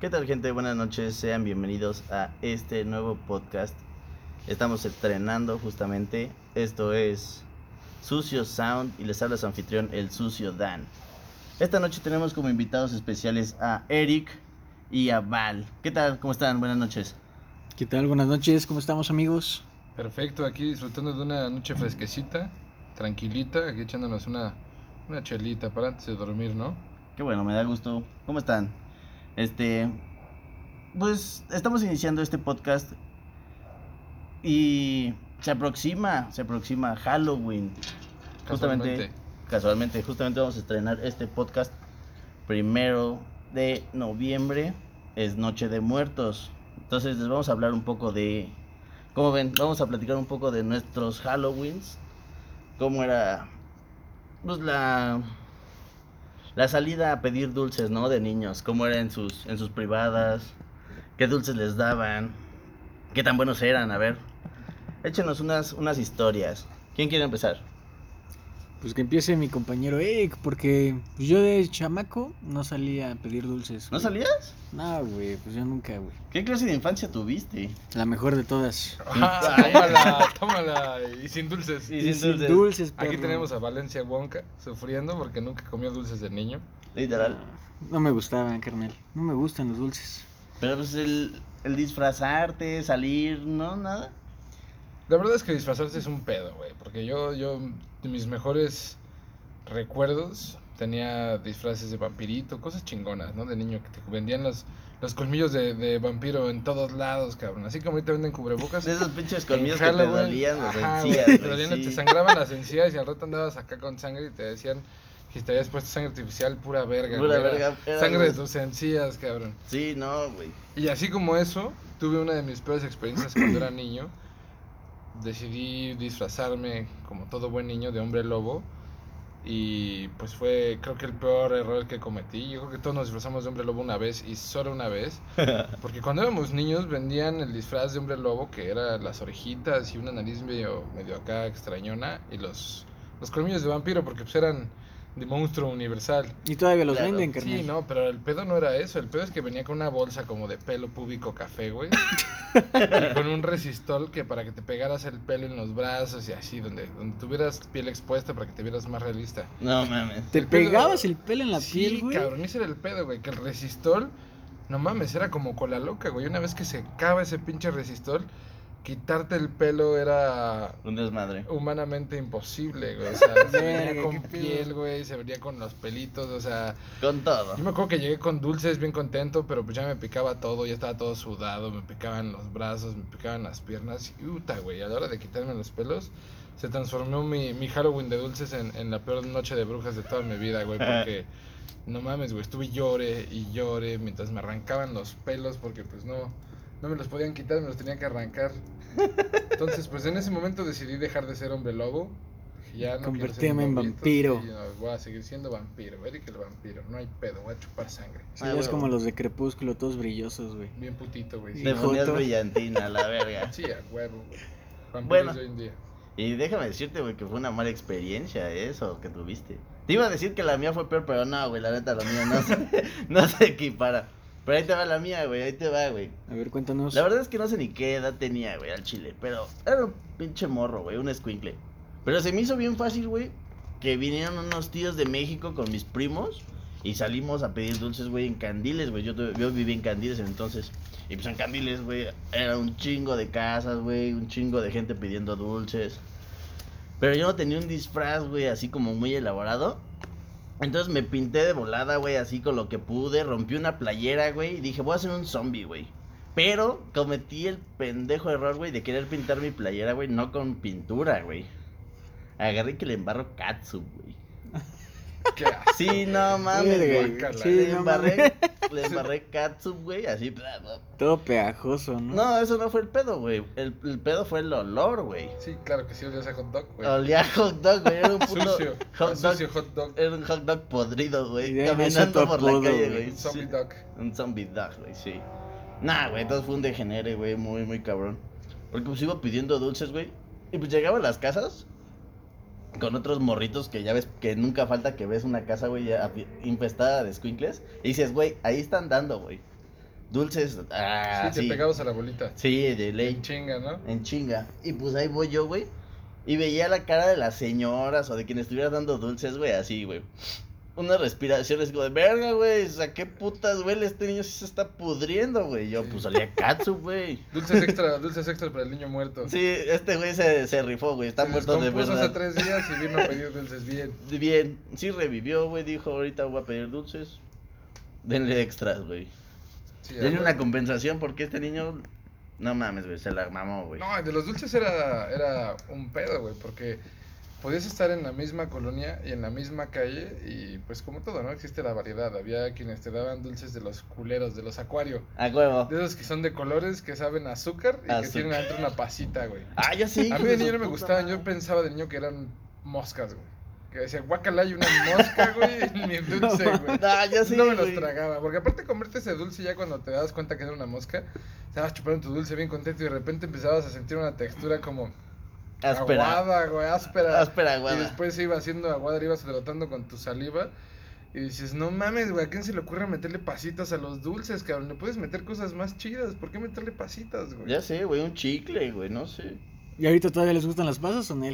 ¿Qué tal gente? Buenas noches, sean bienvenidos a este nuevo podcast. Estamos estrenando justamente, esto es Sucio Sound y les habla su anfitrión, el Sucio Dan. Esta noche tenemos como invitados especiales a Eric y a Val. ¿Qué tal? ¿Cómo están? Buenas noches. ¿Qué tal? Buenas noches, ¿cómo estamos amigos? Perfecto, aquí disfrutando de una noche fresquecita, tranquilita, aquí echándonos una, una chelita para antes de dormir, ¿no? Qué bueno, me da gusto. ¿Cómo están? Este, pues estamos iniciando este podcast y se aproxima, se aproxima Halloween. Justamente, Casualmente. casualmente, justamente vamos a estrenar este podcast primero de noviembre, es Noche de Muertos. Entonces les vamos a hablar un poco de, ¿cómo ven? Vamos a platicar un poco de nuestros Halloweens, cómo era, pues la, la salida a pedir dulces, ¿no? De niños, cómo era en sus, en sus privadas, qué dulces les daban, qué tan buenos eran, a ver. Échenos unas, unas historias. ¿Quién quiere empezar? Pues que empiece mi compañero Eric, porque pues, yo de chamaco no salía a pedir dulces. ¿No güey. salías? No, güey, pues yo nunca, güey. ¿Qué clase de infancia tuviste? La mejor de todas. Ah, tómala, tómala, y sin dulces. Y sin sin dulces. dulces, Aquí tenemos a Valencia Wonka sufriendo porque nunca comió dulces de niño. Literal. No me gustaban, carnal. No me gustan los dulces. Pero pues el, el disfrazarte, salir, ¿no? Nada. La verdad es que disfrazarse es un pedo, güey, porque yo, yo, de mis mejores recuerdos, tenía disfraces de vampirito, cosas chingonas, ¿no? De niño, que te vendían los, los colmillos de, de vampiro en todos lados, cabrón. Así como ahorita venden cubrebocas. De esos pinches colmillos que te dolían las ajá, encías, güey, te, dolían, sí. te sangraban las encías y al rato andabas acá con sangre y te decían que te habías puesto sangre artificial, pura verga. Pura güey, verga, sangre de tus encías, cabrón. Sí, no, güey. Y así como eso, tuve una de mis peores experiencias cuando era niño. Decidí disfrazarme, como todo buen niño, de hombre lobo. Y pues fue, creo que el peor error que cometí. Yo creo que todos nos disfrazamos de hombre lobo una vez y solo una vez. Porque cuando éramos niños vendían el disfraz de hombre lobo, que era las orejitas y una nariz medio, medio acá extrañona. Y los, los colmillos de vampiro, porque pues eran de monstruo universal. Y todavía los Claro, venden, carnal. Sí, no, pero el pedo no era eso. El pedo es que venía con una bolsa como de pelo púbico café, güey. y con un resistol que para que te pegaras el pelo en los brazos y así, donde, donde tuvieras piel expuesta para que te vieras más realista. No mames. ¿Te el pedo- pegabas el pelo en la sí, piel, güey? cabrón, ese era el pedo, güey. Que el resistol, no mames, era como cola loca, güey. Una vez que se acaba ese pinche resistol, quitarte el pelo era Un desmadre. humanamente imposible, güey. O sea, se venía con piel, güey, se venía con los pelitos, o sea... Con todo. Yo me acuerdo que llegué con dulces bien contento, pero pues ya me picaba todo, ya estaba todo sudado, me picaban los brazos, me picaban las piernas. Y puta, güey, a la hora de quitarme los pelos, se transformó mi, mi Halloween de dulces en, en la peor noche de brujas de toda mi vida, güey, porque no mames, güey, estuve llore y llore mientras me arrancaban los pelos porque pues no, no me los podían quitar, me los tenían que arrancar. Entonces, pues en ese momento decidí dejar de ser hombre lobo. Ya no Convertirme en vampiro. no, voy a seguir siendo vampiro, Eric el vampiro, no hay pedo, voy a chupar sangre. Sí, Ah, es como los de Crepúsculo, todos brillosos, güey. Bien putito, güey. Sí. Ponías brillantina, la verga. Sí, a huevo, güey. Bueno. de hoy en día. Y déjame decirte, güey, que fue una mala experiencia eso que tuviste. Te iba a decir que la mía fue peor, pero no, güey, la neta, la mía no se, no se equipara. Pero ahí te va la mía, güey, ahí te va, güey. A ver, cuéntanos. La verdad es que no sé ni qué edad tenía, güey, al chile. Pero era un pinche morro, güey, un escuincle. Pero se me hizo bien fácil, güey, que vinieron unos tíos de México con mis primos. Y salimos a pedir dulces, güey, en Candiles, güey. Yo, yo viví en Candiles entonces. Y pues en Candiles, güey, era un chingo de casas, güey. Un chingo de gente pidiendo dulces. Pero yo no tenía un disfraz, güey, así como muy elaborado. Entonces me pinté de volada, güey, así con lo que pude. Rompí una playera, güey. Y dije, voy a hacer un zombie, güey. Pero cometí el pendejo error, güey, de querer pintar mi playera, güey, no con pintura, güey. Agarré que le embarro catsup, güey. ¿Qué Sí, no mames, güey. Sí, le, no embarré, le embarré catsup, güey, así. bla, bla. Todo pegajoso, ¿no? No, eso no fue el pedo, güey. El, el pedo fue el olor, güey. Sí, claro que sí, olías a hot dog, güey. Olía a hot dog, güey. Era un puto Sucio, hot un dog. sucio hot dog. Era un hot dog podrido, güey. Caminando por la calle, güey. güey. Un zombie Sí. dog. Un zombie dog, güey, sí. Nah, güey, entonces fue un degenere, güey, muy, muy cabrón. Porque pues iba pidiendo dulces, güey. Y pues llegaba a las casas con otros morritos que ya ves que nunca falta que ves una casa, güey, infestada de squinkles. Y dices, güey, ahí están dando, güey. Dulces, ah, sí, sí. te pegabas a la bolita. Sí, de ley. En chinga, ¿no? En chinga. Y pues ahí voy yo, güey. Y veía la cara de las señoras o de quien estuviera dando dulces, güey, así, güey. Una respiración es como de verga, güey. O sea, qué putas huele. Este niño sí se está pudriendo, güey. Yo, pues olía a katsu, güey. Dulces extra, dulces extra para el niño muerto. Sí, este güey se, se rifó, güey. Está Se muerto de verdad. hace tres días y vino a pedir dulces bien. Bien, sí revivió, güey. Dijo, ahorita voy a pedir dulces. Denle extras, güey. Sí, Denle una compensación porque este niño. No mames, güey. Se la mamó, güey. No, de los dulces era, era un pedo, güey, porque podías estar en la misma colonia y en la misma calle y pues como todo, ¿no? Existe la variedad. Había quienes te daban dulces de los culeros, de los acuario. A huevo. De esos que son de colores, que saben azúcar y que tienen adentro una pasita, güey. Ah, ya sí. a mí de niño no me gustaban, yo pensaba de niño que eran moscas, güey. Que decía, guacala, hay una mosca, güey, en mi dulce, güey. Ah, ya sí. no me los tragaba, porque aparte comerte ese dulce ya cuando te das cuenta que era una mosca, estabas chupando tu dulce bien contento y de repente empezabas a sentir una textura como Áspera. aguada, güey, áspera. Áspera, Y aguada. después se iba haciendo aguada, ibas hidratando con tu saliva. Y dices, no mames, güey, ¿a quién se le ocurre meterle pasitas a los dulces, cabrón? Le puedes meter cosas más chidas, ¿por qué meterle pasitas, güey? Ya sé, güey, un chicle, güey, no sé. ¿Y ahorita todavía les gustan las pasas o no?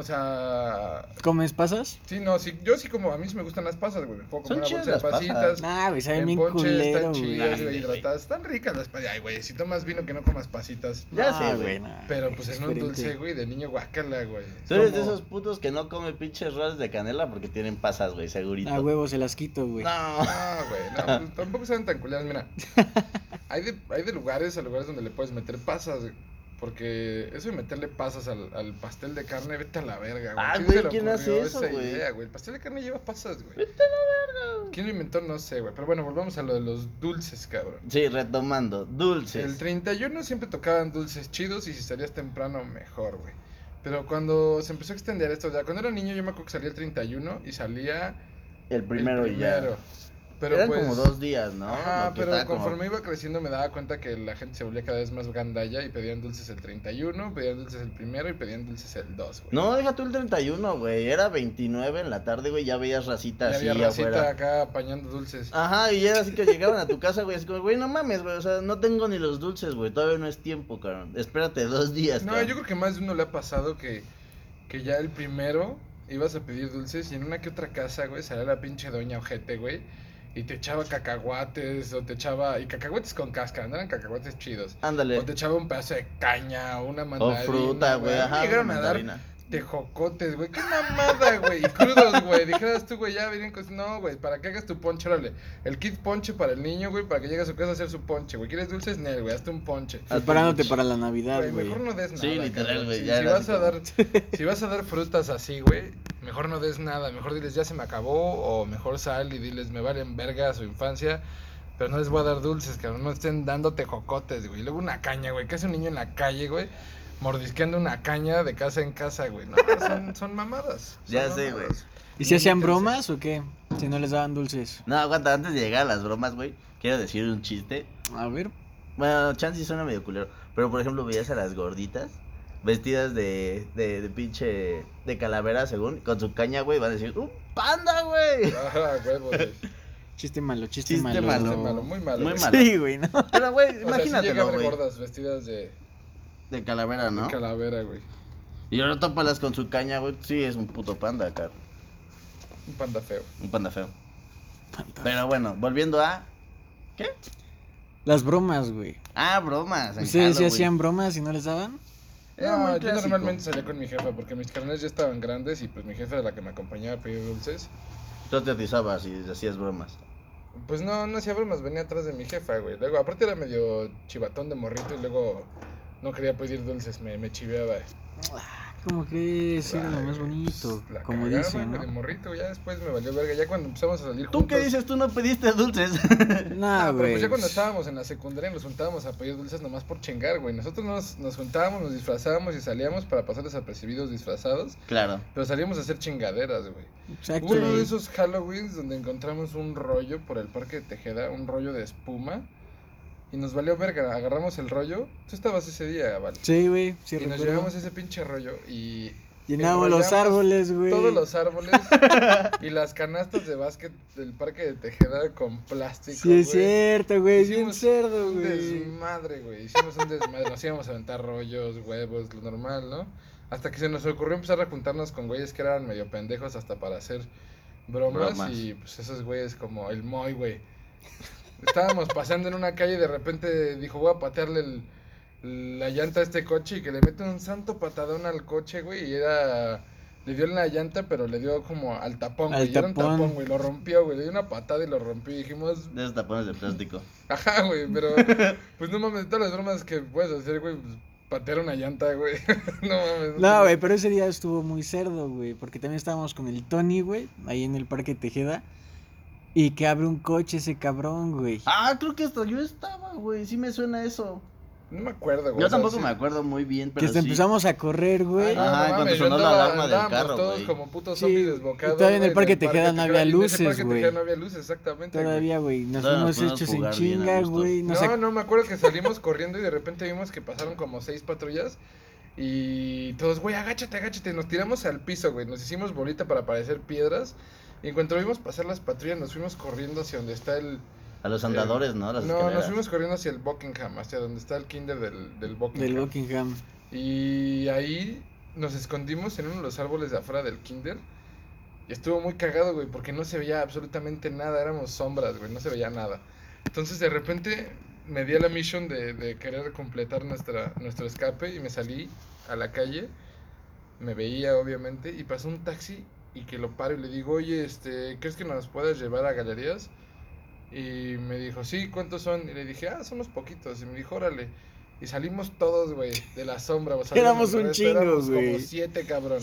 O sea, ¿Comes pasas? sí, no, sí, yo sí como, a mí sí me gustan las pasas, güey. Me puedo Son comer una chidas bolsa de pasitas. Nah, güey, saben En bien ponche culero, están güey. chidas, güey, güey. hidratadas. Están ricas las pasas. Ay, güey, si tomas vino que no comas pasitas. Ya sé, güey. Pero pues es en un dulce, güey, de niño guacala, güey. Tú eres de esos putos que no come pinches roles de canela porque tienen pasas, güey, segurito. A huevo se las quito, güey. No. No, güey, no, pues, tampoco saben tan culeras. Mira, hay de, hay de lugares a lugares donde le puedes meter pasas, güey. Porque eso de meterle pasas al, al pastel de carne, vete a la verga, güey. Ah, ¿Quién güey, ¿quién hace eso, esa güey? idea, güey? El pastel de carne lleva pasas, güey. Vete a la verga. ¿Quién lo inventó? No sé, güey. Pero bueno, volvamos a lo de los dulces, cabrón. Sí, retomando, dulces. El 31 siempre tocaban dulces chidos y si salías temprano, mejor, güey. Pero cuando se empezó a extender esto, ya cuando era niño yo me acuerdo que salía el 31 y salía El primero, el y ya. Pero Eran pues, como dos días, ¿no? Que pero como- conforme iba creciendo me daba cuenta que la gente se volvía cada vez más gandalla y pedían dulces el 31, pedían dulces el primero y pedían dulces el 2, güey. No, deja tú el 31, güey. Era 29 en la tarde, güey. Ya veías racita Y así había racita afuera. acá apañando dulces. Ajá, y era así que llegaban a tu casa, güey. Así como, güey, no mames, güey. O sea, no tengo ni los dulces, güey. Todavía no es tiempo, cabrón. Espérate dos días, No, cabrón. yo creo que más de uno le ha pasado que, que ya el primero ibas a pedir dulces y en una que otra casa, güey, salía la pinche doña ojete, güey. Y te echaba cacahuates o te echaba... Y cacahuates con cáscara, no eran cacahuates chidos. Ándale. O te echaba un pedazo de caña o una O mandarina. fruta, güey. Llegaron a dar. Tejocotes, güey. Qué mamada, güey. Y crudos, güey. Dijeras tú, güey, ya vienen cosas. No, güey, para que hagas tu ponche, órale. El kit ponche para el niño, güey, para que llegue a su casa a hacer su ponche, güey. ¿Quieres dulces? Nel, güey, hazte un ponche. Ah, Preparándote para la Navidad, Güey, mejor no des nada. Sí, literal, güey, Si, ya si vas a como- dar, si vas a dar frutas así, güey, mejor no des nada. Mejor diles ya se me acabó. O mejor sal y diles me valen verga su infancia. Pero no les voy a dar dulces, cabrón. No estén dándote jocotes, güey. Luego una caña, güey. ¿Qué hace un niño en la calle, güey? Mordisqueando una caña de casa en casa, güey. No, son, son mamadas. son Ya sé, mamadas. ¿Y si hacían bromas o qué? Si no les daban dulces. No, aguanta, antes de llegar a las bromas, güey. Quiero decir un chiste. A ver. Bueno, chance sí suena medio culero. Pero por ejemplo, veías a las gorditas vestidas de, de, de pinche. de calavera, según. Con su caña, güey. Van a decir, ¡un panda, güey! Huevo, güey. Chiste malo, chiste, Chiste malo. malo. Chiste malo, muy malo. Muy güey. malo. Sí, güey, ¿no? Pero, güey, O sea, sí güey. gordas vestidas de, De calavera, ¿no? de calavera, güey. Y ahora tópalas con su caña, güey. Sí, es un puto panda acá. Un panda feo. Un panda feo. Pero bueno, volviendo a. ¿Qué? Las bromas, güey. Ah, bromas. ¿Ustedes sí hacían bromas y no les daban? Era No, yo normalmente salía con mi jefa porque mis carnales ya estaban grandes y pues mi jefa era la que me acompañaba a pedir dulces. Tú te atizabas y hacías bromas. Pues no, no hacía bromas, venía atrás de mi jefa, güey. Luego, aparte era medio chivatón de morrito y luego no quería pedir dulces, me, me chiveaba. ¿Cómo crees? Era lo más güey, bonito. pues, la Como dicen, güey, De ¿no? morrito, ya después me valió verga. Ya cuando empezamos a salir ¿Tú juntos. qué dices? Tú no pediste dulces. Nah, Ah, pero güey. pues ya cuando estábamos en la secundaria nos juntábamos a pedir dulces nomás por chingar, güey. Nosotros nos, nos juntábamos, nos disfrazábamos y salíamos para pasar desapercibidos disfrazados. claro. Pero salíamos a hacer chingaderas, güey. Exacto. Hubo uno de güey. esos Halloweens donde encontramos un rollo por el parque de Tejeda, un rollo de espuma. Y nos valió verga, agarramos el rollo. Tú estabas ese día, Val. Sí, güey. Sí, y nos llevamos ese pinche rollo y... Llenamos los árboles, güey. Todos los árboles y las canastas de básquet del parque de Tejeda con plástico. Sí, es güey. cierto, güey. Es bien Hicimos cerdo, Un güey. desmadre, güey. Hicimos un desmadre. Nos íbamos a aventar rollos, huevos, lo normal, ¿no? Hasta que se nos ocurrió empezar a juntarnos con güeyes que eran medio pendejos hasta para hacer bromas. Bromas. Y pues esos güeyes como el Moy, güey. Estábamos pasando en una calle y de repente dijo, voy a patearle el- la llanta a este coche y que le mete un santo patadón al coche, güey. Y era... Le dio en la llanta, pero le dio como al tapón, Al güey. y Era un tapón. tapón, güey. Lo rompió, güey. Le dio una patada y lo rompió. Y dijimos, De esos tapones de plástico. Ajá, güey, pero pues no mames, todas las bromas que puedes hacer, güey, pues patear una llanta, güey. no mames. No, güey, pero ese día estuvo muy cerdo, güey. Porque también estábamos con el Tony, güey, ahí en el Parque Tejeda. Y que abre un coche ese cabrón, güey. Ah, creo que hasta yo estaba, güey. Sí me suena eso. No me acuerdo, güey. Yo o sea, tampoco sí. me acuerdo muy bien, que pero hasta sí. empezamos a correr, güey. No, Ajá, no cuando sonó la alarma del carro, todos güey. como putos Sí, zombies y desbocados. todavía en el güey, Parque en Tejeda no había y en ese luces, Parque güey. Tejeda no había luces, exactamente. güey. Todavía, güey. Nos fuimos podemos hechos en chinga, güey. No, ac- no, me acuerdo que salimos corriendo y de repente vimos que pasaron como seis patrullas. Y todos, güey, agáchate, agáchate. Nos tiramos al piso, güey. Nos hicimos bolita para parecer piedras. Y en cuanto vimos pasar las patrullas, nos fuimos corriendo hacia donde está el. A los andadores, ¿no? Las no, nos escaleras. fuimos corriendo hacia el Buckingham, hacia donde está el kinder del, del Buckingham. Del Buckingham. Y ahí nos escondimos en uno de los árboles de afuera del kinder. Y estuvo muy cagado, güey, porque no se veía absolutamente nada. Éramos sombras, güey, no se veía nada. Entonces de repente me di a la misión de, de querer completar nuestra, nuestro escape y me salí a la calle. Me veía, obviamente, y pasó un taxi y que lo paro y le digo, oye, este, ¿crees que nos puedes llevar a galerías? Y me dijo, sí, ¿cuántos son? Y le dije, ah, somos poquitos. Y me dijo, órale. Y salimos todos, güey, de la sombra. O sea, Éramos un chingo, güey. como siete, cabrón.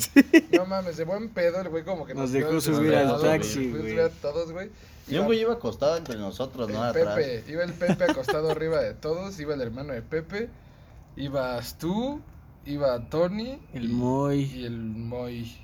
No mames, de buen pedo, el güey como que Nos vio dejó subir al taxi, nos dejó güey. subir a todos, güey. Y Iba un güey iba acostado entre nosotros, ¿no? el Atrás. Pepe, iba el Pepe acostado arriba de todos, iba el hermano de Pepe, ibas tú, iba Tony El y- Moy. y el Moy.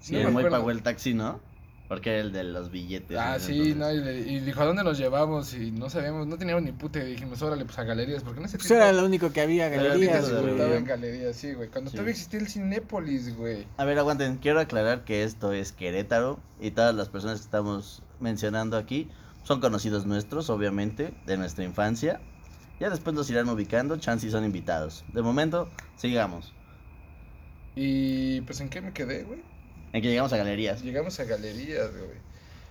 Sí, No el pagó el taxi, ¿no? Porque era el de los billetes. Ah, sí, entonces. no, y, le- y dijo, ¿a dónde nos llevamos? Y no sabíamos, no teníamos ni puta, y dijimos, órale, pues a galerías, porque en ese Pues tiempo... era lo único que había, galerías, güey. Estaba en galerías, sí, güey. Cuando Sí. todavía existía el Cinépolis, güey. A ver, aguanten, quiero aclarar que esto es Querétaro y todas las personas que estamos mencionando aquí son conocidos nuestros, obviamente, de nuestra infancia. Ya después los irán ubicando, chance y son invitados. De momento, sigamos. Y pues, ¿en qué me quedé, güey? En que llegamos a galerías. Llegamos a galerías, güey.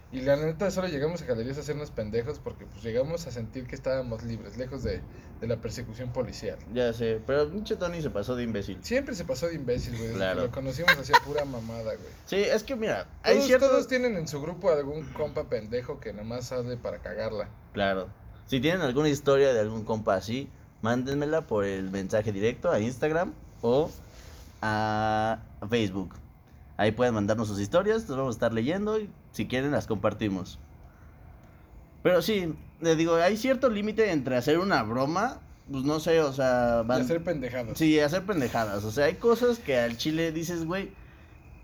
Y la neta, solo llegamos a galerías a hacernos pendejos porque pues llegamos a sentir que estábamos libres, lejos de, de la persecución policial. Ya sé, pero pinche Tony se pasó de imbécil. Siempre se pasó de imbécil, güey. Claro. lo conocimos hacía pura mamada, güey. Sí, es que mira, hay Todos, ciertos... todos tienen en su grupo algún compa pendejo que nomás sale para cagarla. Claro. Si tienen alguna historia de algún compa así, mándenmela por el mensaje directo a Instagram o a Facebook. Ahí pueden mandarnos sus historias, los vamos a estar leyendo y si quieren las compartimos. Pero sí, les digo, hay cierto límite entre hacer una broma, pues no sé, o sea, Y van... hacer pendejadas. Sí, hacer pendejadas. O sea, hay cosas que al chile dices, güey,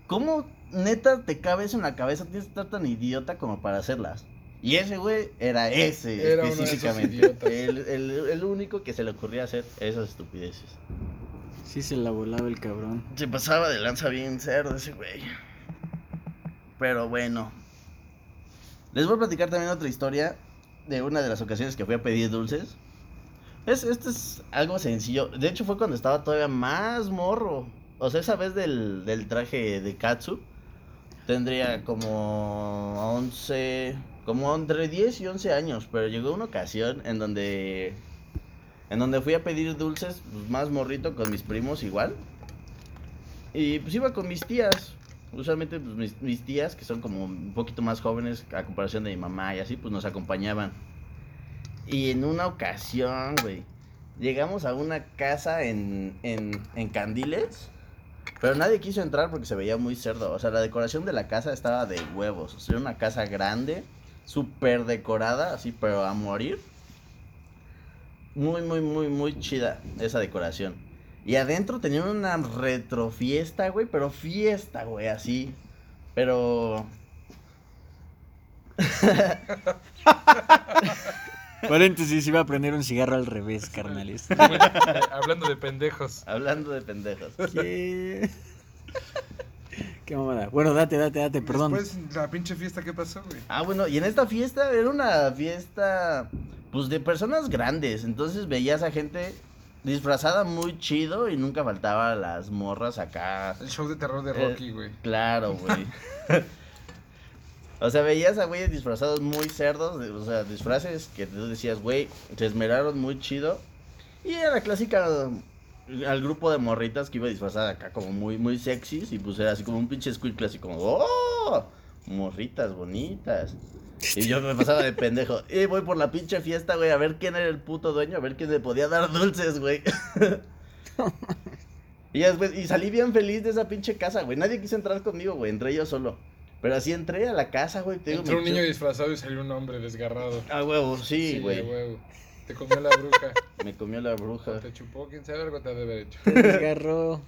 ¿cómo neta te cabe eso en la cabeza? Tienes que estar tan idiota como para hacerlas. Y ese güey era ese Era específicamente. el, el único que se le ocurría hacer esas estupideces. Sí se la volaba el cabrón. Se pasaba de lanza bien cerdo ese güey. Pero bueno. Les voy a platicar también otra historia de una de las ocasiones que fui a pedir dulces. Es, este es algo sencillo. De hecho fue cuando estaba todavía más morro. O sea, esa vez del, del traje de Katsu. Tendría como 11, como entre 10 y 11 años. Pero llegó una ocasión en donde en donde fui a pedir dulces, pues, más morrito con mis primos igual. Y pues iba con mis tías. Usualmente pues, mis, tías, que son como un poquito más jóvenes a comparación de mi mamá y así, pues nos acompañaban. Y en una ocasión, güey, llegamos a una casa en, en, en Candiles. Pero nadie quiso entrar porque se veía muy cerdo. O sea, la decoración de la casa estaba de huevos. O sea, era una casa grande, súper decorada, así, pero a morir. Muy, muy, muy, muy chida esa decoración. Y adentro tenían una retrofiesta, güey, pero fiesta, güey, así. Pero... Paréntesis, iba a prender un cigarro al revés, carnales. Hablando de pendejos. Hablando de pendejos. ¿Qué? Qué mamada. Bueno, date, date, date, perdón. Después, la pinche fiesta, ¿qué pasó, güey? Ah, bueno, y en esta fiesta era una fiesta, pues, de personas grandes. Entonces veías a gente disfrazada muy chido y nunca faltaba las morras acá. El show de terror de Eh, Rocky, güey. Claro, güey. o sea, veías a güeyes disfrazados muy cerdos, o sea, disfraces que tú decías, güey, se esmeraron muy chido. Y era la clásica al grupo de morritas que iba disfrazada acá como muy muy sexys y pues era así como un pinche squid así como, "Oh, morritas bonitas." Y yo me pasaba de pendejo. Y voy por la pinche fiesta, güey, a ver quién era el puto dueño, a ver quién le podía dar dulces, güey. y, después, y salí bien feliz de esa pinche casa, güey. Nadie quiso entrar conmigo, güey. Entré yo solo. Pero así entré a la casa, güey. te digo, Entró un niño disfrazado y salió un hombre desgarrado. Ah, huevo, sí, a güey. huevo. Te comió la bruja. me comió la bruja. Te chupó, quién sabe algo te ha de haber hecho. Te desgarró.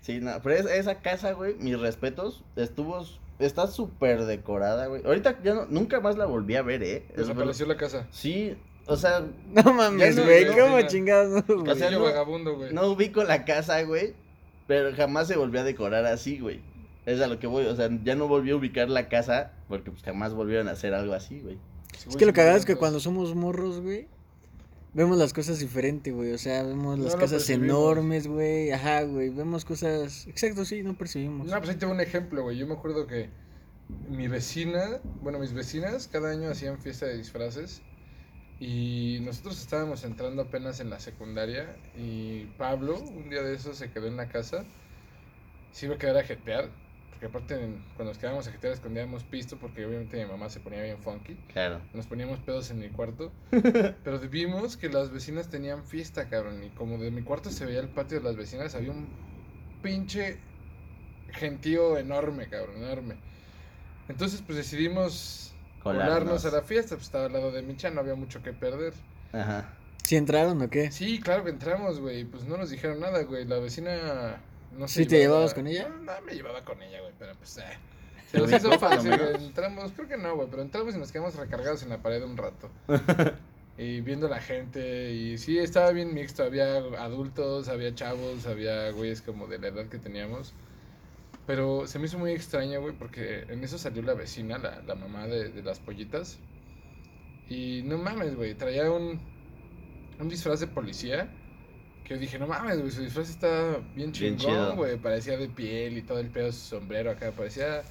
Sí, no, pero es- esa casa, güey, mis respetos, estuvo, está súper decorada, güey. Ahorita ya no, nunca más la volví a ver, eh. Es Desapareció la casa. Sí, o sea, No mames, no, güey. no, ¿Cómo no. chingados? no, O sea, no- vagabundo, güey. no ubico la casa, güey, pero jamás se volvió a decorar así, güey. Es a lo que voy, o sea, ya no volví a ubicar la casa porque pues jamás volvieron a hacer algo así, güey. Es que lo cagado es que cuando somos morros, güey, vemos las cosas diferente, güey. O sea, vemos No las lo casas enormes, güey. Ajá, güey. Vemos cosas. Exacto, sí, no percibimos. No, pues ahí te un ejemplo, güey. Yo me acuerdo que mi vecina, bueno, mis vecinas cada año hacían fiesta de disfraces y nosotros estábamos entrando apenas en la secundaria y Pablo, un día de esos, se quedó en la casa. Se iba a quedar a jetear, porque aparte cuando nos quedábamos a jetear escondíamos pisto porque obviamente mi mamá se ponía bien funky. Claro. Nos poníamos pedos en mi cuarto. pero vimos que las vecinas tenían fiesta, cabrón. Y como de mi cuarto se veía el patio de las vecinas, había un pinche gentío enorme, cabrón, enorme. Entonces, pues decidimos colarnos, Colarnos. a la fiesta. Pues estaba al lado de Micha, no había mucho que perder. Ajá. ¿Sí entraron o qué? Sí, claro que entramos, güey. Pues no nos dijeron nada, güey. La vecina. No ¿Sí te llevabas con ella? No, no me llevaba con ella, güey, pero pues. Eh. Se bien, hizo fácil, güey. Entramos, creo que no, güey, pero entramos y nos quedamos recargados en la pared un rato. y viendo la gente. Y sí, estaba bien mixto. Había adultos, había chavos, había güeyes como de la edad que teníamos. Pero se me hizo muy extraño, güey, porque en eso salió la vecina, la, la mamá de, de las pollitas. Y no mames, güey, traía un, un disfraz de policía. Que yo dije, no mames, güey, su disfraz está bien Bien chido. chingón, güey. Parecía de piel y todo el pedo, su sombrero acá. Parecía,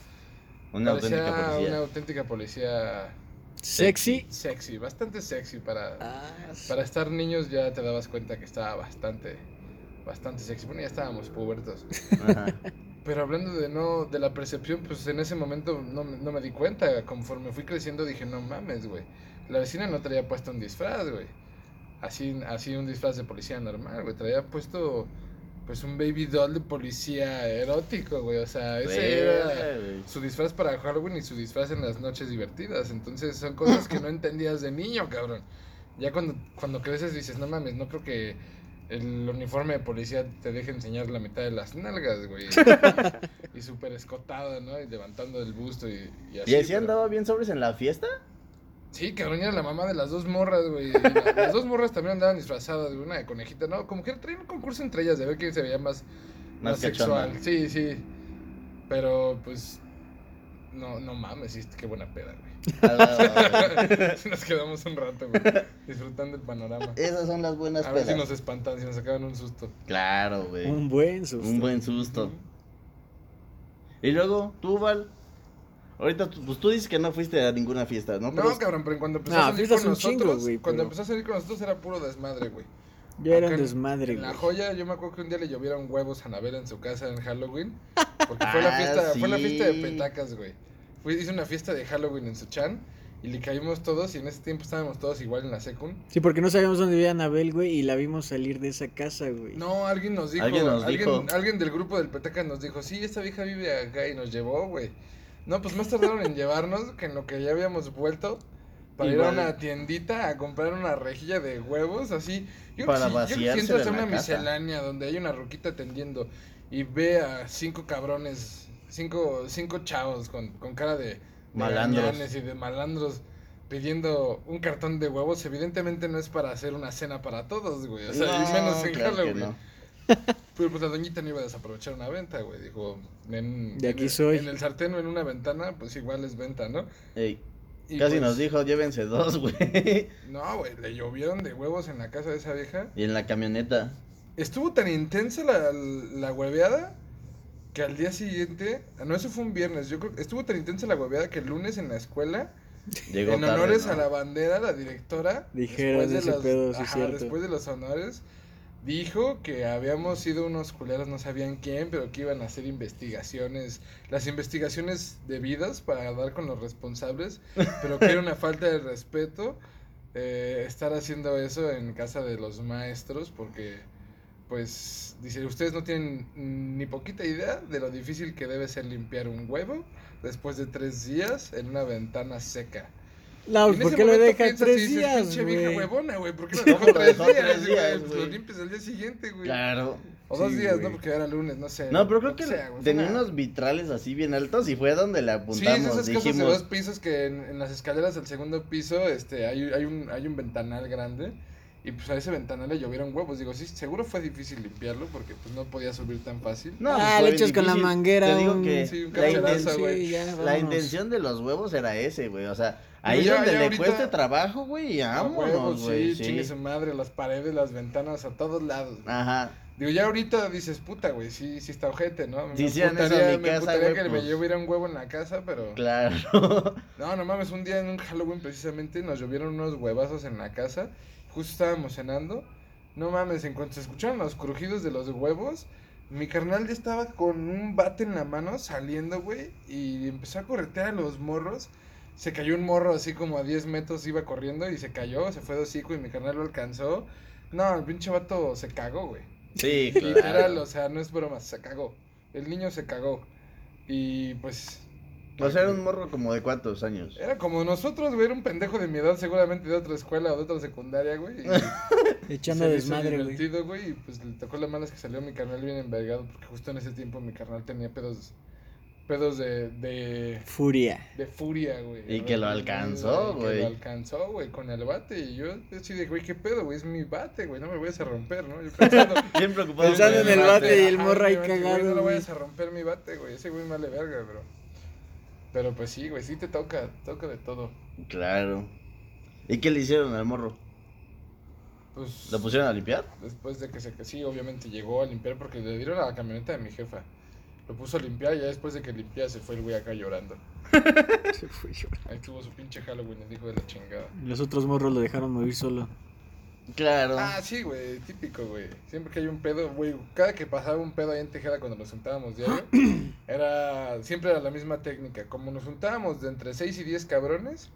Una parecía auténtica policía. una auténtica policía ¿Sexy? sexy, bastante sexy para, Ah, para estar niños ya te dabas cuenta que estaba bastante, bastante sexy. Bueno, ya estábamos pubertos. Ajá. Pero hablando de no, de la percepción, pues en ese momento no, me- no me di cuenta. Conforme fui creciendo dije, no mames, güey. La vecina no traía puesto un disfraz, güey. Así, así un disfraz de policía normal, güey. Traía puesto, pues un baby doll de policía erótico, güey. O sea, ese era su disfraz para Halloween y su disfraz en las noches divertidas. Entonces son cosas que no entendías de niño, cabrón. Ya cuando, cuando creces dices, no mames, no creo que el uniforme de policía te deje enseñar la mitad de las nalgas, güey. y súper escotado, ¿no? Y levantando el busto y, y así. ¿Y así pero- andaba bien sobres en la fiesta? Sí, cabrón, era la mamá de las dos morras, güey. La- las dos morras también andaban disfrazadas, güey. Una de conejita, ¿no? Como que traían un concurso entre ellas de ver quién se veía más, más, Más sexual. Sí, sí. Pero, pues, no, no mames, qué buena peda, güey. Ah, Nos quedamos un rato, güey, disfrutando el panorama. Esas son las buenas A ver si pedas. nos espantan, si nos sacaban un susto. Claro, güey. un buen susto. Un buen susto. Y luego, tú, Val. Ahorita, tú- pues tú dices que no fuiste a ninguna fiesta, ¿no? No, Pero- cabrón, pero cuando empezó No, a salir fiestas con un chingo, nosotros, güey, cuando pero- empezó a salir con nosotros era puro desmadre, güey. Yo era un en- desmadre, En la güey. joya, yo me acuerdo que un día le llovieron huevos a Anabel en su casa en Halloween. Porque fue la Ah, fiesta, fue la sí. fiesta de petacas, güey. Fue, hizo una fiesta de Halloween en su chan y le caímos todos y en ese tiempo estábamos todos igual en la secund. Sí, porque no sabíamos dónde vivía Anabel, güey, y la vimos salir de esa casa, güey. No, alguien nos dijo, Alguien alguien, nos dijo. alguien del grupo del petacas nos dijo, sí, esta vieja vive acá y nos llevó, güey. No, pues más tardaron en llevarnos que en lo que ya habíamos vuelto para ir a una tiendita a comprar una rejilla de huevos, así. Yo Para que si- yo creo que si vaciársela entras a en una casa. miscelánea donde hay una ruquita atendiendo y ve a cinco cabrones, cinco, cinco chavos con, con cara de, de Malandros. y de malandros pidiendo un cartón de huevos, evidentemente no es para hacer una cena para todos, güey. O sea, y No, menos en claro Halloween. Pero pues la doñita no iba a desaprovechar una venta, güey. Dijo, en, De aquí en el- soy. En el sartén o en una ventana, pues igual es venta, ¿no? Ey, Y casi pues, nos dijo, llévense dos, güey. No, güey, le llovieron de huevos en la casa de esa vieja. y en la camioneta. Estuvo tan intensa la, la hueveada que al día siguiente, ah, no, eso fue un viernes, yo creo que estuvo tan intensa la hueveada que el lunes en la escuela, Llegó en tarde, honores ¿no? a la bandera, la directora, Dijeron después de ese los- pedo, sí, ajá, después de los honores, dijo que habíamos sido unos culeros, no sabían quién, pero que iban a hacer investigaciones, las investigaciones debidas para dar con los responsables, pero que era una falta de respeto eh, estar haciendo eso en casa de los maestros, porque, pues, dice, ustedes no tienen ni poquita idea de lo difícil que debe ser limpiar un huevo después de tres días en una ventana seca. En ¿por qué lo momento deja piensas y tres dices, días, "Pinche vieja huevona, güey, ¿por qué lo ¿Cómo dejó tres días, Pues? Lo limpias al día siguiente, güey. Claro. O dos Sí, días, güey. ¿no? Porque era lunes, no sé. No, pero creo lo que sea, tenía una- unos vitrales así bien altos y fue donde le Sí, apuntamos. es esas casas de Dijimos, dos pisos que en, en las escaleras del segundo piso este, hay, hay, un, hay un ventanal grande. Y pues a ese ventanal le llovieron huevos. Digo, sí, seguro fue difícil limpiarlo porque pues no podía subir tan fácil. No, ah, le echas con la manguera. Te digo un- que Sí, un la, inten- güey. Sí, ya, la intención de los huevos era ese, güey. O sea, ahí ya- donde ya le ahorita- cueste trabajo, güey, vámonos, güey. sí, chingue su madre, las paredes, las ventanas, a todos lados. Ajá. Digo, ya ahorita dices, puta, güey, sí, sí está ojete, ¿no? Me hicieran eso en emputaría- mi me casa, emputaría güey, que pues- me lloviera un huevo en la casa, pero... Claro. No, no mames, un día en un Halloween precisamente nos llovieron unos huevazos en la casa. Justo estábamos cenando. No mames, en cuanto se escucharon los crujidos de los huevos, mi carnal ya estaba con un bate en la mano saliendo, güey, y empezó a corretear a los morros. Se cayó un morro así como a 10 metros, iba corriendo y se cayó, se fue de hocico y mi carnal lo alcanzó. No, el pinche vato se cagó, güey. Sí, Literal, claro. o sea, no es broma, se cagó. El niño se cagó. Y pues O sea, era un morro como de cuántos años. era como nosotros, güey, era un pendejo de mi edad, seguramente de otra escuela o de otra secundaria, güey. y Echando desmadre, güey. divertido, güey. Y pues le tocó la mala es que salió mi carnal bien envergado, porque justo en ese tiempo mi carnal tenía pedos, pedos de, de, Furia. de furia, güey. Y que lo alcanzó, Y Que güey. lo alcanzó, güey, con el bate. Y yo así de, güey, ¿qué pedo, güey? Es mi bate, güey, no me vayas a romper, ¿no? Yo pensando, Bien preocupado. Pensando en el bate y el morro ahí obviamente, güey, cagado, No lo güey. vayas a romper mi bate, güey. Ese güey me vale verga, bro. Pero pues sí, güey, sí te toca, toca de todo. Claro. ¿Y qué le hicieron al morro? Pues ¿Lo pusieron a limpiar? después de que se que sí, obviamente llegó a limpiar porque le dieron a la camioneta de mi jefa. Lo puso a limpiar y ya después de que limpia se fue el güey acá llorando. Se fue yo. Ahí tuvo su pinche Halloween, el hijo de la chingada. Los otros morros lo dejaron morir solo. Claro. Ah, sí, güey, típico, güey. Siempre que hay un pedo, güey, cada que pasaba un pedo ahí en Tejeda cuando nos juntábamos diario, era, siempre era la misma técnica. Como nos juntábamos de entre 6 y 10 cabrones,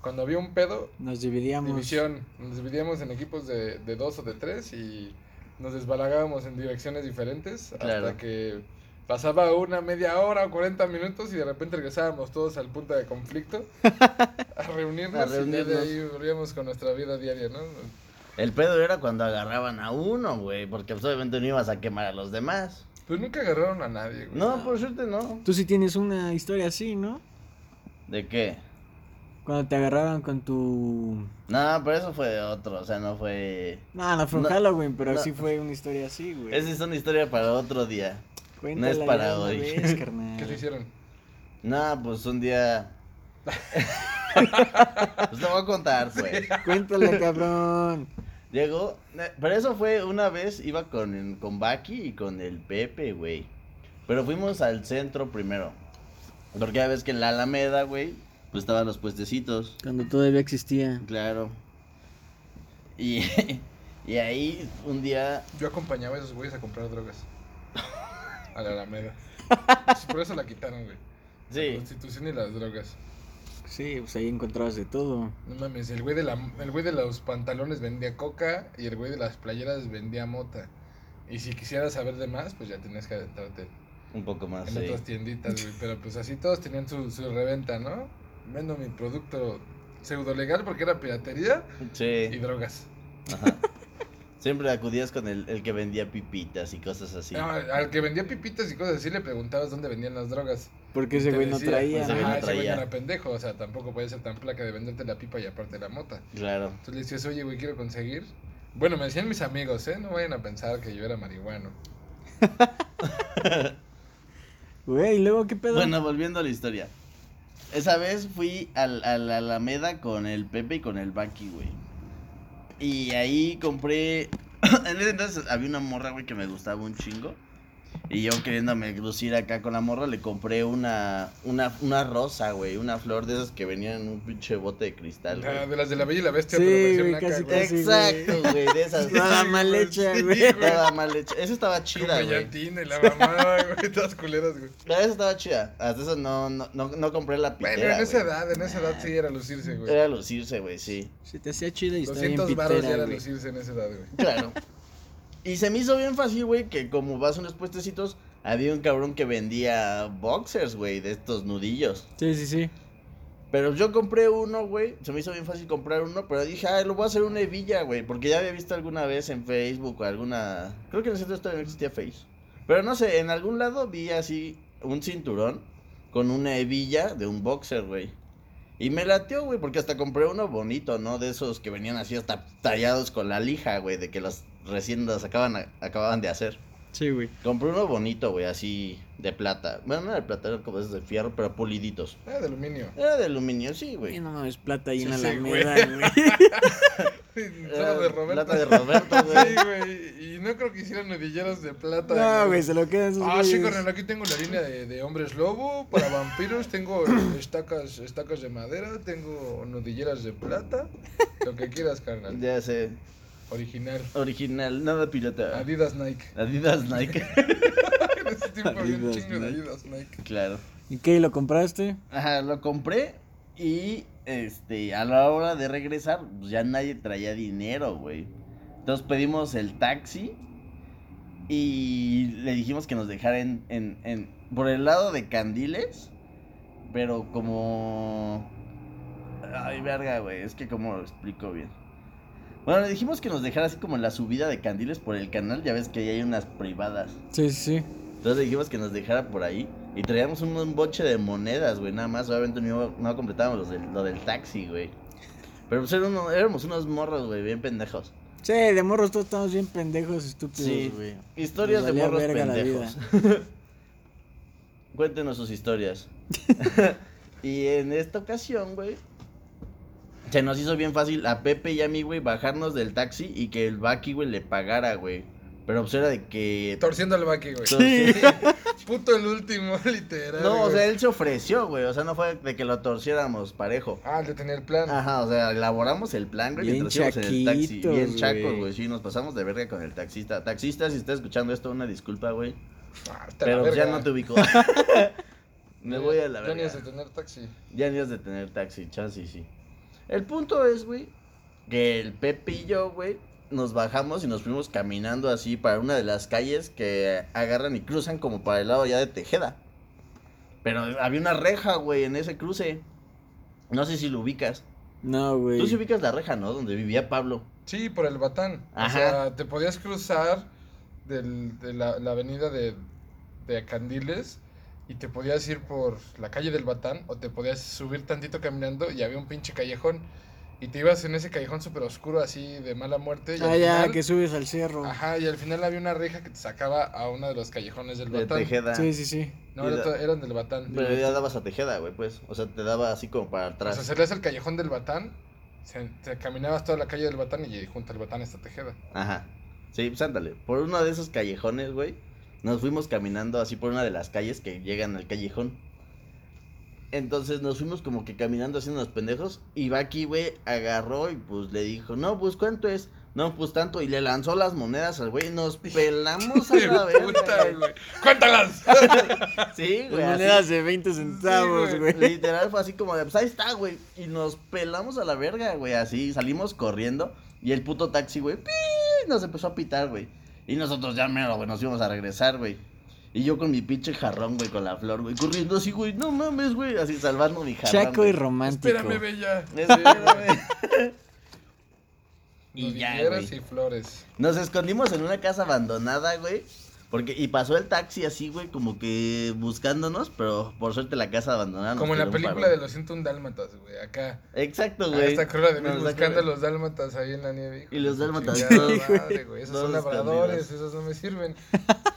cuando había un pedo, Nos dividíamos. división, nos dividíamos en equipos de, de dos o de tres y nos desbalagábamos en direcciones diferentes Claro. hasta que pasaba una media hora o 40 minutos y de repente regresábamos todos al punto de conflicto a reunirnos, A y ya de reunirnos. ahí volvíamos con nuestra vida diaria, ¿no? El pedo era cuando agarraban a uno, güey. Porque pues, obviamente no ibas a quemar a los demás. Pues nunca agarraron a nadie, güey. No, por suerte no. Tú sí tienes una historia así, ¿no? ¿De qué? Cuando te agarraban con tu... No, pero eso fue de otro. O sea, no fue. No, no fue un No, Halloween, pero no. sí fue una historia así, güey. Esa es una historia para otro día. Cuéntala no es para hoy. vez, carnal. ¿Qué se hicieron? No, pues un día. pues te voy a contar, pues. Cuéntala, cabrón. Llegó. eh, Pero eso fue una vez, iba con, el- con Baki y con el Pepe, güey. Pero fuimos al centro primero. Porque ya ves que en la Alameda, güey, pues estaban los puestecitos. Cuando todavía existía. Claro. Y, y ahí un día. Yo acompañaba a esos güeyes a comprar drogas. A la Alameda. Por eso la quitaron, güey. La Sí, prostitución y las drogas. Sí, pues ahí encontrabas de todo. No mames, el güey de la el güey de los pantalones vendía coca y el güey de las playeras vendía mota. Y si quisieras saber de más, pues ya tenías que adentrarte un poco más, en sí. otras tienditas, güey. Pero pues así todos tenían su, su reventa, ¿no? Vendo mi producto pseudo legal porque era piratería y drogas. ajá. Siempre acudías con el, el que vendía pipitas y cosas así. No, al que vendía pipitas y cosas así le preguntabas dónde vendían las drogas. Porque ese güey no traía. pues, ese güey Ajá, no ese güey era pendejo, o sea, tampoco puede ser tan placa de venderte la pipa y aparte la mota. Claro. Entonces le decías, oye, güey, quiero conseguir. Bueno, me decían mis amigos, ¿eh? No vayan a pensar que yo era marihuano. Güey, ¿y luego qué pedo? Bueno, volviendo a la historia. Esa vez fui al, a la Alameda con el Pepe y con el Baki, güey. Y ahí compré. en ese entonces había una morra, güey, que me gustaba un chingo. Y yo queriéndome lucir acá con la morra, le compré una, una, una rosa, güey. Una flor de esas que venían en un pinche bote de cristal, Ah, güey. de las de la Bella y la Bestia, Sí, pero güey, casi, güey. casi. Exacto, güey, de esas. Nada Sí, mal güey, hecha, sí, güey. Estaba mal hecha. Esa estaba Con chida, güey. brillantina y la mamá, güey, todas culeras, güey. Esa estaba chida. Hasta eso no, no, no, no compré la pitera, Bueno, en esa güey. edad, en esa edad sí era lucirse, güey. Era lucirse, güey, sí. Se te hacía chida y estaba bien 200 varos ya pitera, era güey. lucirse en esa edad, güey. Claro. Y se me hizo bien fácil, güey, que como vas a unos puestecitos, había un cabrón que vendía boxers, güey, de estos nudillos. Sí, sí, sí. Pero yo compré uno, güey. Se me hizo bien fácil comprar uno, pero dije, ay, lo voy a hacer una hebilla, güey. Porque ya había visto alguna vez en Facebook o alguna. Creo que en ese entonces todavía no existía Face. Pero no sé, en algún lado vi así un cinturón con una hebilla de un boxer, güey. Y me lateó, güey, porque hasta compré uno bonito, ¿no? De esos que venían así hasta tallados con la lija, güey, de que los recién los acaban, acababan de hacer. Sí, güey. Compré uno bonito, güey, así de plata. Bueno, no era de plata, era como de fierro, pero puliditos. Ah, de aluminio. Era de aluminio, sí, Y güey. no mames, plata ahí en Sí, la sí, Alameda, güey. de Roberto. Plata de Roberto, güey. Sí, güey. Y no creo que hicieran nudilleras de plata. No, güey, se lo quedan sus Ah, sí, carnal, aquí tengo la línea de, de hombres lobo para vampiros, tengo estacas, estacas de madera, tengo nudilleras de plata, lo que quieras, carnal. Ya sé. Original. Original, nada pirata. Adidas Nike. Adidas Nike. En ese tiempo había un Adidas chingo de Nike. Adidas Nike. claro. ¿Y qué? ¿Lo compraste? Ajá, lo compré y este, a la hora de regresar, pues ya nadie traía dinero, güey. Entonces pedimos el taxi y le dijimos que nos dejara en, en, en por el lado de Candiles, pero como ay, verga, güey, es que como lo explico bien. Bueno, le dijimos que nos dejara así como en la subida de Candiles por el canal, ya ves que ahí hay unas privadas. Sí, sí, sí. Entonces le dijimos que nos dejara por ahí. Y traíamos un, un boche de monedas, güey. Nada más, obviamente no, no completábamos del- lo del taxi, güey. Pero pues era uno- éramos unos morros, güey, bien pendejos. Sí, de morros todos estamos bien pendejos, estúpidos, Sí, güey. Historias de morros pendejos. Cuéntenos sus historias. y en esta ocasión, güey, se nos hizo bien fácil a Pepe y a mí, güey, bajarnos del taxi y que el Baki, güey, le pagara, güey. Pero pues era de que... Torciendo al Baki, güey. Sí. Puto el último, literal. No, o güey. sea, él se ofreció, güey. O sea, no fue de que lo torciéramos parejo. Ah, el de tener el plan. Ajá, o sea, elaboramos el plan, güey, Bien íbamos en el taxi. chaquitos, Bien chacos, güey. güey. Sí, nos pasamos de verga con el taxista. Taxista, si estás escuchando esto, una disculpa, güey. Ah, está la Pero pues ya verga. no te ubico. Me voy a la Ya ni verga. has de tener taxi. Ya ni has de tener taxi, chance, sí. El punto es, güey, que el Pepe y yo, güey, nos bajamos y nos fuimos caminando así para una de las calles que agarran y cruzan como para el lado ya de Tejeda. Pero había una reja, güey, en ese cruce. No sé si lo ubicas. No, güey. Tú sí ubicas la reja, ¿no? Donde vivía Pablo. Sí, por el Batán. Ajá. O sea, te podías cruzar del- de la, la avenida de, de Candiles y te podías ir por la calle del Batán o te podías subir tantito caminando y había un pinche callejón. Y te ibas en ese callejón súper oscuro así de mala muerte. Y Ah, al ya, final- que subes al cerro. Ajá, y al final había una reja que te sacaba a uno de los callejones del De Batán. Tejeda. Sí, sí, sí. No, Y era eran del Batán. Pero ya dabas a Tejeda, güey, pues. O sea, te daba así como para O atrás. sea, salías al callejón del Batán, se, te caminabas toda la calle del Batán y junto al Batán está Tejeda. Ajá. Sí, pues ándale. Por uno de esos callejones, güey. Nos fuimos caminando así por una de las calles que llegan al callejón. Entonces nos fuimos como que caminando haciendo los pendejos. Y Baki, güey, agarró y pues le dijo, no, pues cuánto es. No, pues tanto. Y le lanzó las monedas al güey. Nos pelamos a la verga. ¡Cuéntalas! Sí, Las güey. así. monedas de 20 centavos, Sí, güey. Literal fue así como de, pues ahí está, güey. Y nos pelamos a la verga, güey. Así salimos corriendo. Y el puto taxi, güey, nos empezó a pitar, güey. Y nosotros ya mero, güey, nos íbamos a regresar, güey. Y yo con mi pinche jarrón, güey, con la flor, güey, corriendo así, güey, no mames, güey, así salvando mi jarrón. Chaco y romántico. Espérame, bella. Espérame. Y Y ya, güey. y flores. Nos escondimos en una casa abandonada, güey. Porque, y pasó el taxi así, güey, como que buscándonos, pero por suerte la casa abandonada. Como en la película de los 101 dálmatas, güey. Acá. Exacto, güey. esta cruda de mí Nos buscando los dálmatas ahí en la nieve. hijo Y los dálmatas madre, güey. Esos todos son labradores, esos no me sirven.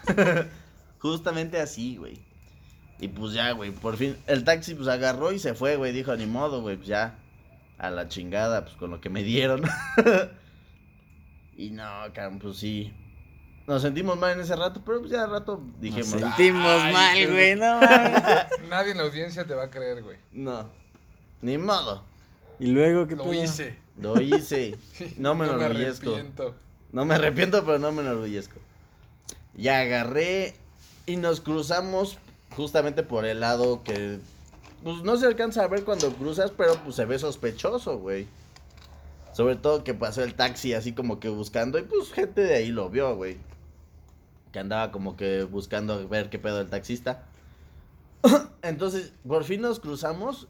Justamente así, güey. Y pues ya, güey, por fin. El taxi pues agarró y se fue, güey. Dijo, ni modo, güey, pues ya. A la chingada, pues con lo que me dieron. y no, cabrón, pues sí. Nos sentimos mal en ese rato, pero pues ya al rato Nos dijimos. sentimos Ay, mal, güey, no mames. Nadie en la audiencia te va a creer, güey. No, ni modo. Y luego, ¿qué Lo pedo? hice. Lo hice. No me enorgullezco. arrepiento. No me arrepiento, pero no me enorgullezco. Ya agarré y nos cruzamos justamente por el lado que pues no se alcanza a ver cuando cruzas, pero pues se ve sospechoso, güey. Sobre todo que pasó el taxi así como que buscando y pues gente de ahí lo vio, güey. Andaba como que buscando ver qué pedo el taxista. Entonces, por fin nos cruzamos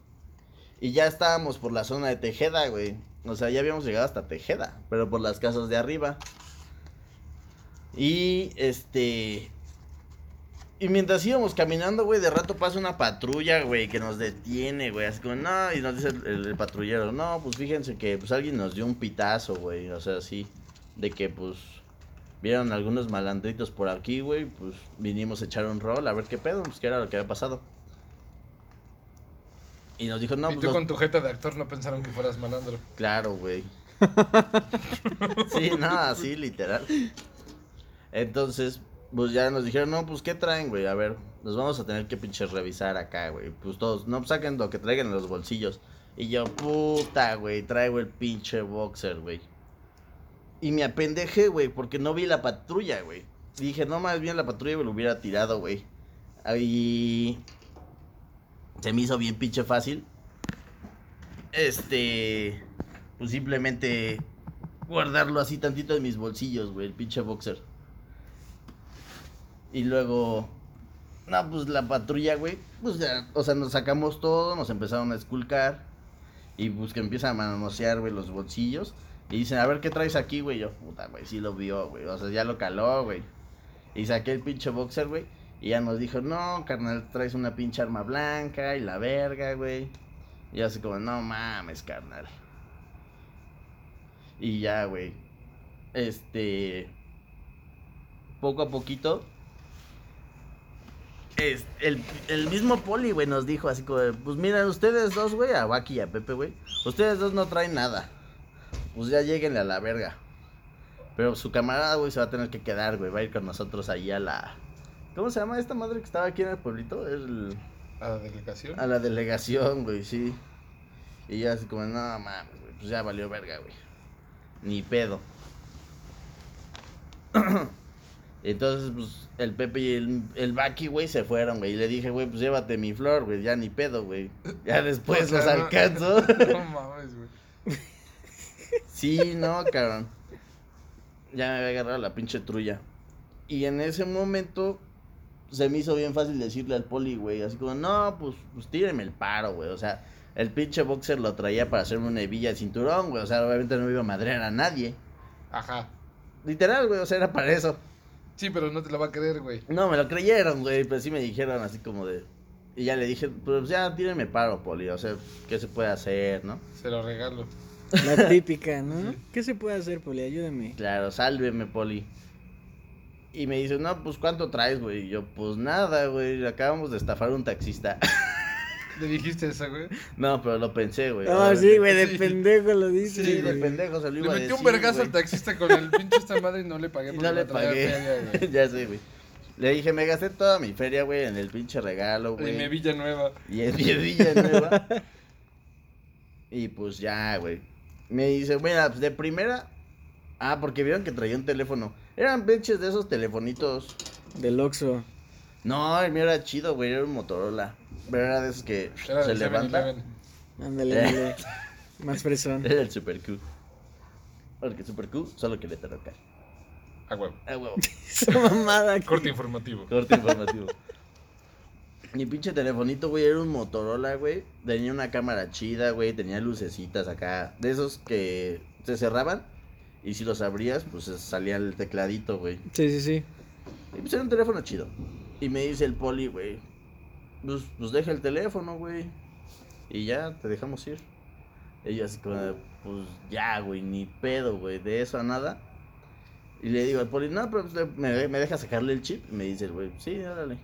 y ya estábamos por la zona de Tejeda, güey. O sea, ya habíamos llegado hasta Tejeda, pero por las casas de arriba. Y este. Y mientras íbamos caminando, güey, de rato pasa una patrulla, güey, que nos detiene, güey. Así como, no, y nos dice el, el- el patrullero, no, pues fíjense que pues alguien nos dio un pitazo, güey. O sea, sí. De que pues vieron algunos malandritos por aquí, güey. Pues vinimos a echar un rol, a ver qué pedo, pues qué era lo que había pasado. Y nos dijo, no, y pues tú los- con tu jeta de actor no pensaron que fueras malandro. Claro, güey. sí, no, así literal. Entonces, pues ya nos dijeron, no, pues qué traen, güey. A ver, nos vamos a tener que pinche revisar acá, güey. Pues todos, no, pues saquen lo que traigan en los bolsillos. Y yo, puta, güey, traigo el pinche boxer, güey. Y me apendejé, güey, porque no vi la patrulla, güey. Dije, no, más bien la patrulla me lo hubiera tirado, güey. Ahí se me hizo bien pinche fácil. Este, pues simplemente guardarlo así tantito en mis bolsillos, güey, el pinche boxer. Y luego, no, pues la patrulla, güey, pues ya, o sea, nos sacamos todo, nos empezaron a esculcar. Y pues que empiezan a manosear, güey, los bolsillos. Y dicen, a ver, ¿qué traes aquí, güey? Yo, puta, güey, sí lo vio, güey. O sea, ya lo caló, güey. Y saqué el pinche boxer, güey. Y ya nos dijo, no, carnal, traes una pinche arma blanca y la verga, güey. Y así como, no mames, carnal. Y ya, güey. Este. Poco a poquito. Es, el, el mismo poli, güey, nos dijo así como, pues miren, ustedes dos, güey, a Waki y a Pepe, güey. Ustedes dos no traen nada. Pues ya lleguenle a la verga. Pero su camarada, güey, se va a tener que quedar, güey. Va a ir con nosotros ahí a la. ¿Cómo se llama esta madre que estaba aquí en el pueblito? El- A la delegación. A la delegación, güey, sí. Y ya así como, no mames, güey, pues ya valió verga, güey. Ni pedo. Entonces, pues, el Pepe y el, el Baki, güey, se fueron, güey. Y le dije, güey, pues llévate mi flor, güey, ya ni pedo, güey. Ya después los alcanzo. No mames, güey. Sí, no, cabrón. Ya me había agarrado la pinche trulla. Y en ese momento se me hizo bien fácil decirle al poli, güey, así como, no, pues, pues tíreme el paro, güey. O sea, el pinche boxer lo traía para hacerme una hebilla de cinturón, güey. O sea, obviamente no iba a madrear a nadie. Ajá. Literal, güey, o sea, era para eso. Sí, pero no te lo va a creer, güey. No, me lo creyeron, güey, pero sí me dijeron así como de... Y ya le dije, pues ya tíreme paro, poli, o sea, ¿qué se puede hacer, no? Se lo regalo. La típica, ¿no? ¿Qué se puede hacer, Poli? Ayúdame. Claro, sálveme, Poli. Y me dice, no, pues ¿cuánto traes, güey? Y yo, pues nada, güey, acabamos de estafar a un taxista. ¿Le dijiste eso, güey? no, pero lo pensé, güey. Ah, sí, güey, de Sí. pendejo lo dice. Sí, de pendejo se lo Le a metí un vergazo al taxista con el pinche esta madre y no le pagué Y no le pagué. feria, ya sé, güey. Le dije, me gasté toda mi feria, güey, en el pinche regalo, güey. En mi Villa Nueva. Y en mi Villa Nueva. y pues ya, güey. Me dice, mira, pues de primera. Ah, porque vieron que traía un teléfono. Eran pinches de esos telefonitos. Del Oxxo. No, el mío era chido, güey. Era un Motorola. Pero era de esos que Era se levanta. 7-Eleven. Ándale, ándale. Más fresón. Era el Super Q. Porque Super Q solo que le toca. Ah, huevo. Ah, huevo. Esa mamada. Corte informativo. Corte informativo. Mi pinche telefonito, güey, era un Motorola, güey. Tenía una cámara chida, güey. Tenía lucecitas acá. De esos que se cerraban. Y si los abrías, pues salía el tecladito, güey. Sí, sí, sí. Y pues era un teléfono chido. Y me dice el poli, güey, pues, pues deja el teléfono, güey. Y ya, te dejamos ir. Yo así como, pues ya, güey, ni pedo, güey, de eso a nada. Y le digo al poli, no, pero pues, me, me deja sacarle el chip. Y me dice el güey, sí, órale.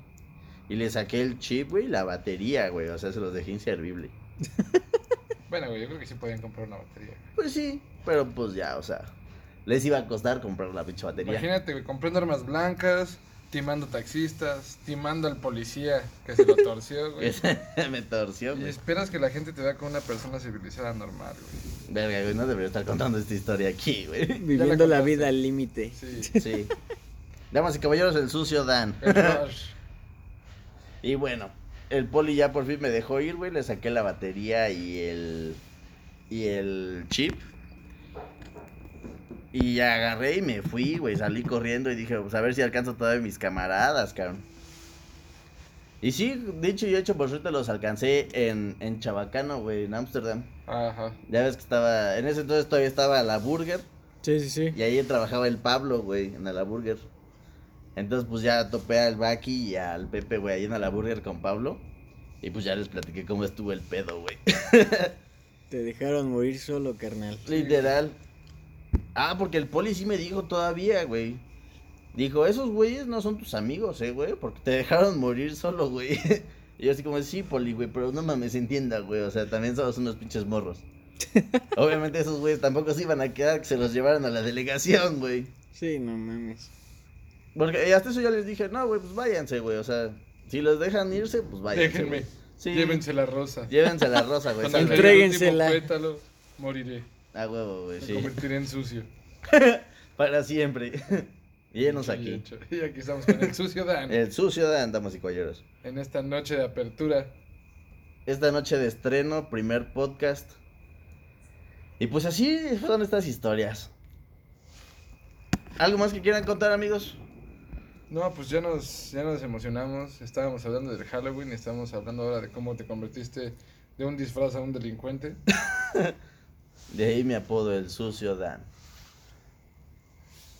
Y le saqué el chip, güey, y la batería, güey. O sea, se los dejé inservible. Bueno, güey, yo creo que sí podían comprar una batería. Pues sí, pero pues ya, o sea, les iba a costar comprar la pinche batería. Imagínate, güey, comprando armas blancas, timando taxistas, timando al policía que se lo torció, güey. Me torció, Y güey. esperas que la gente te vea como una persona civilizada normal, güey. Verga, güey, no debería estar contando esta historia aquí, güey. Viviendo la vida al límite. Sí. Sí. Damas y caballeros, el sucio Dan. El. Y bueno, el poli ya por fin me dejó ir, güey. Le saqué la batería y el. Y el chip. Y ya agarré y me fui, güey. Salí corriendo y dije, pues a ver si alcanzo todavía mis camaradas, cabrón. Y sí, dicho y hecho, por suerte los alcancé en, en Chabacano, güey, en Ámsterdam. Ajá. Ya ves que estaba. En ese entonces todavía estaba la Burger. Sí, sí, sí. Y ahí trabajaba el Pablo, güey, en la Burger. Entonces, pues ya topé al Baki y al Pepe, güey, ahí en la Burger con Pablo. Y pues ya les platiqué cómo estuvo el pedo, güey. Te dejaron morir solo, carnal. Literal. Ah, porque el poli sí me dijo todavía, güey. Dijo, esos güeyes no son tus amigos, eh, güey, porque te dejaron morir solo, güey. Y yo así como, sí, poli, güey, pero no mames, entienda, güey. O sea, también somos unos pinches morros. Obviamente esos güeyes tampoco se iban a quedar que se los llevaran a la delegación, güey. Sí, no mames. Porque hasta eso yo les dije, no, güey, pues váyanse, güey. O sea, si los dejan irse, pues váyanse. Déjenme. güey. Sí. Llévense la rosa. Llévense la rosa, güey. Entréguensela. pétalo, moriré. A huevo, güey, Me sí. convertiré en sucio. Para siempre. Llenos aquí. Y aquí estamos con el sucio Dan. El sucio de damas y caballeros. En esta noche de apertura. Esta noche de estreno, primer podcast. Y pues así son estas historias. ¿Algo más que quieran contar, amigos? No, pues ya nos, ya nos emocionamos. Estábamos hablando del Halloween y estábamos hablando ahora de cómo te convertiste de un disfraz a un delincuente. De ahí mi apodo, el sucio Dan.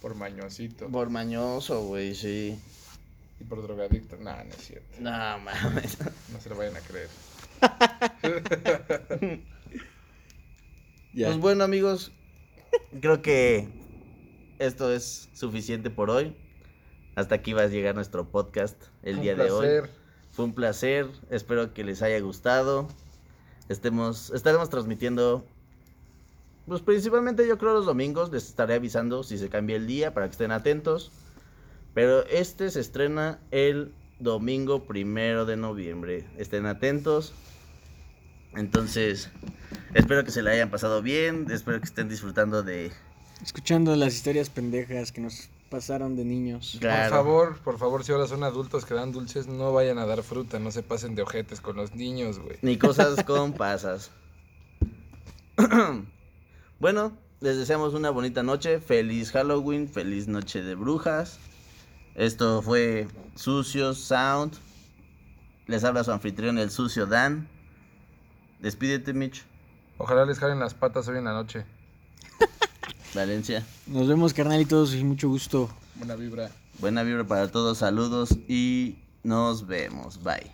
Por mañosito. Por mañoso, güey, sí. Y por drogadicto. Nah, no es cierto. No mames. No se lo vayan a creer. Ya. Pues bueno, amigos, creo que esto es suficiente por hoy. Hasta aquí va a llegar nuestro podcast el Un día de hoy. placer. Fue un placer, espero que les haya gustado. Estemos, estaremos transmitiendo, pues principalmente yo creo los domingos, les estaré avisando si se cambia el día para que estén atentos. Pero este se estrena el domingo primero de noviembre. Estén atentos. Entonces, espero que se le hayan pasado bien, espero que estén disfrutando de... Escuchando las historias pendejas que nos pasaron de niños. Claro. Por favor, por favor, si ahora son adultos que dan dulces, no vayan a dar fruta, no se pasen de ojetes con los niños, güey. Ni cosas con pasas. bueno, les deseamos una bonita noche. Feliz Halloween, feliz noche de brujas. Esto fue Sucio Sound. Les habla su anfitrión, el sucio Dan. Despídete, Mitch. Ojalá les jalen las patas hoy en la noche. Valencia. Nos vemos, carnalitos, y mucho gusto. Buena vibra. Buena vibra para todos, saludos y nos vemos. Bye.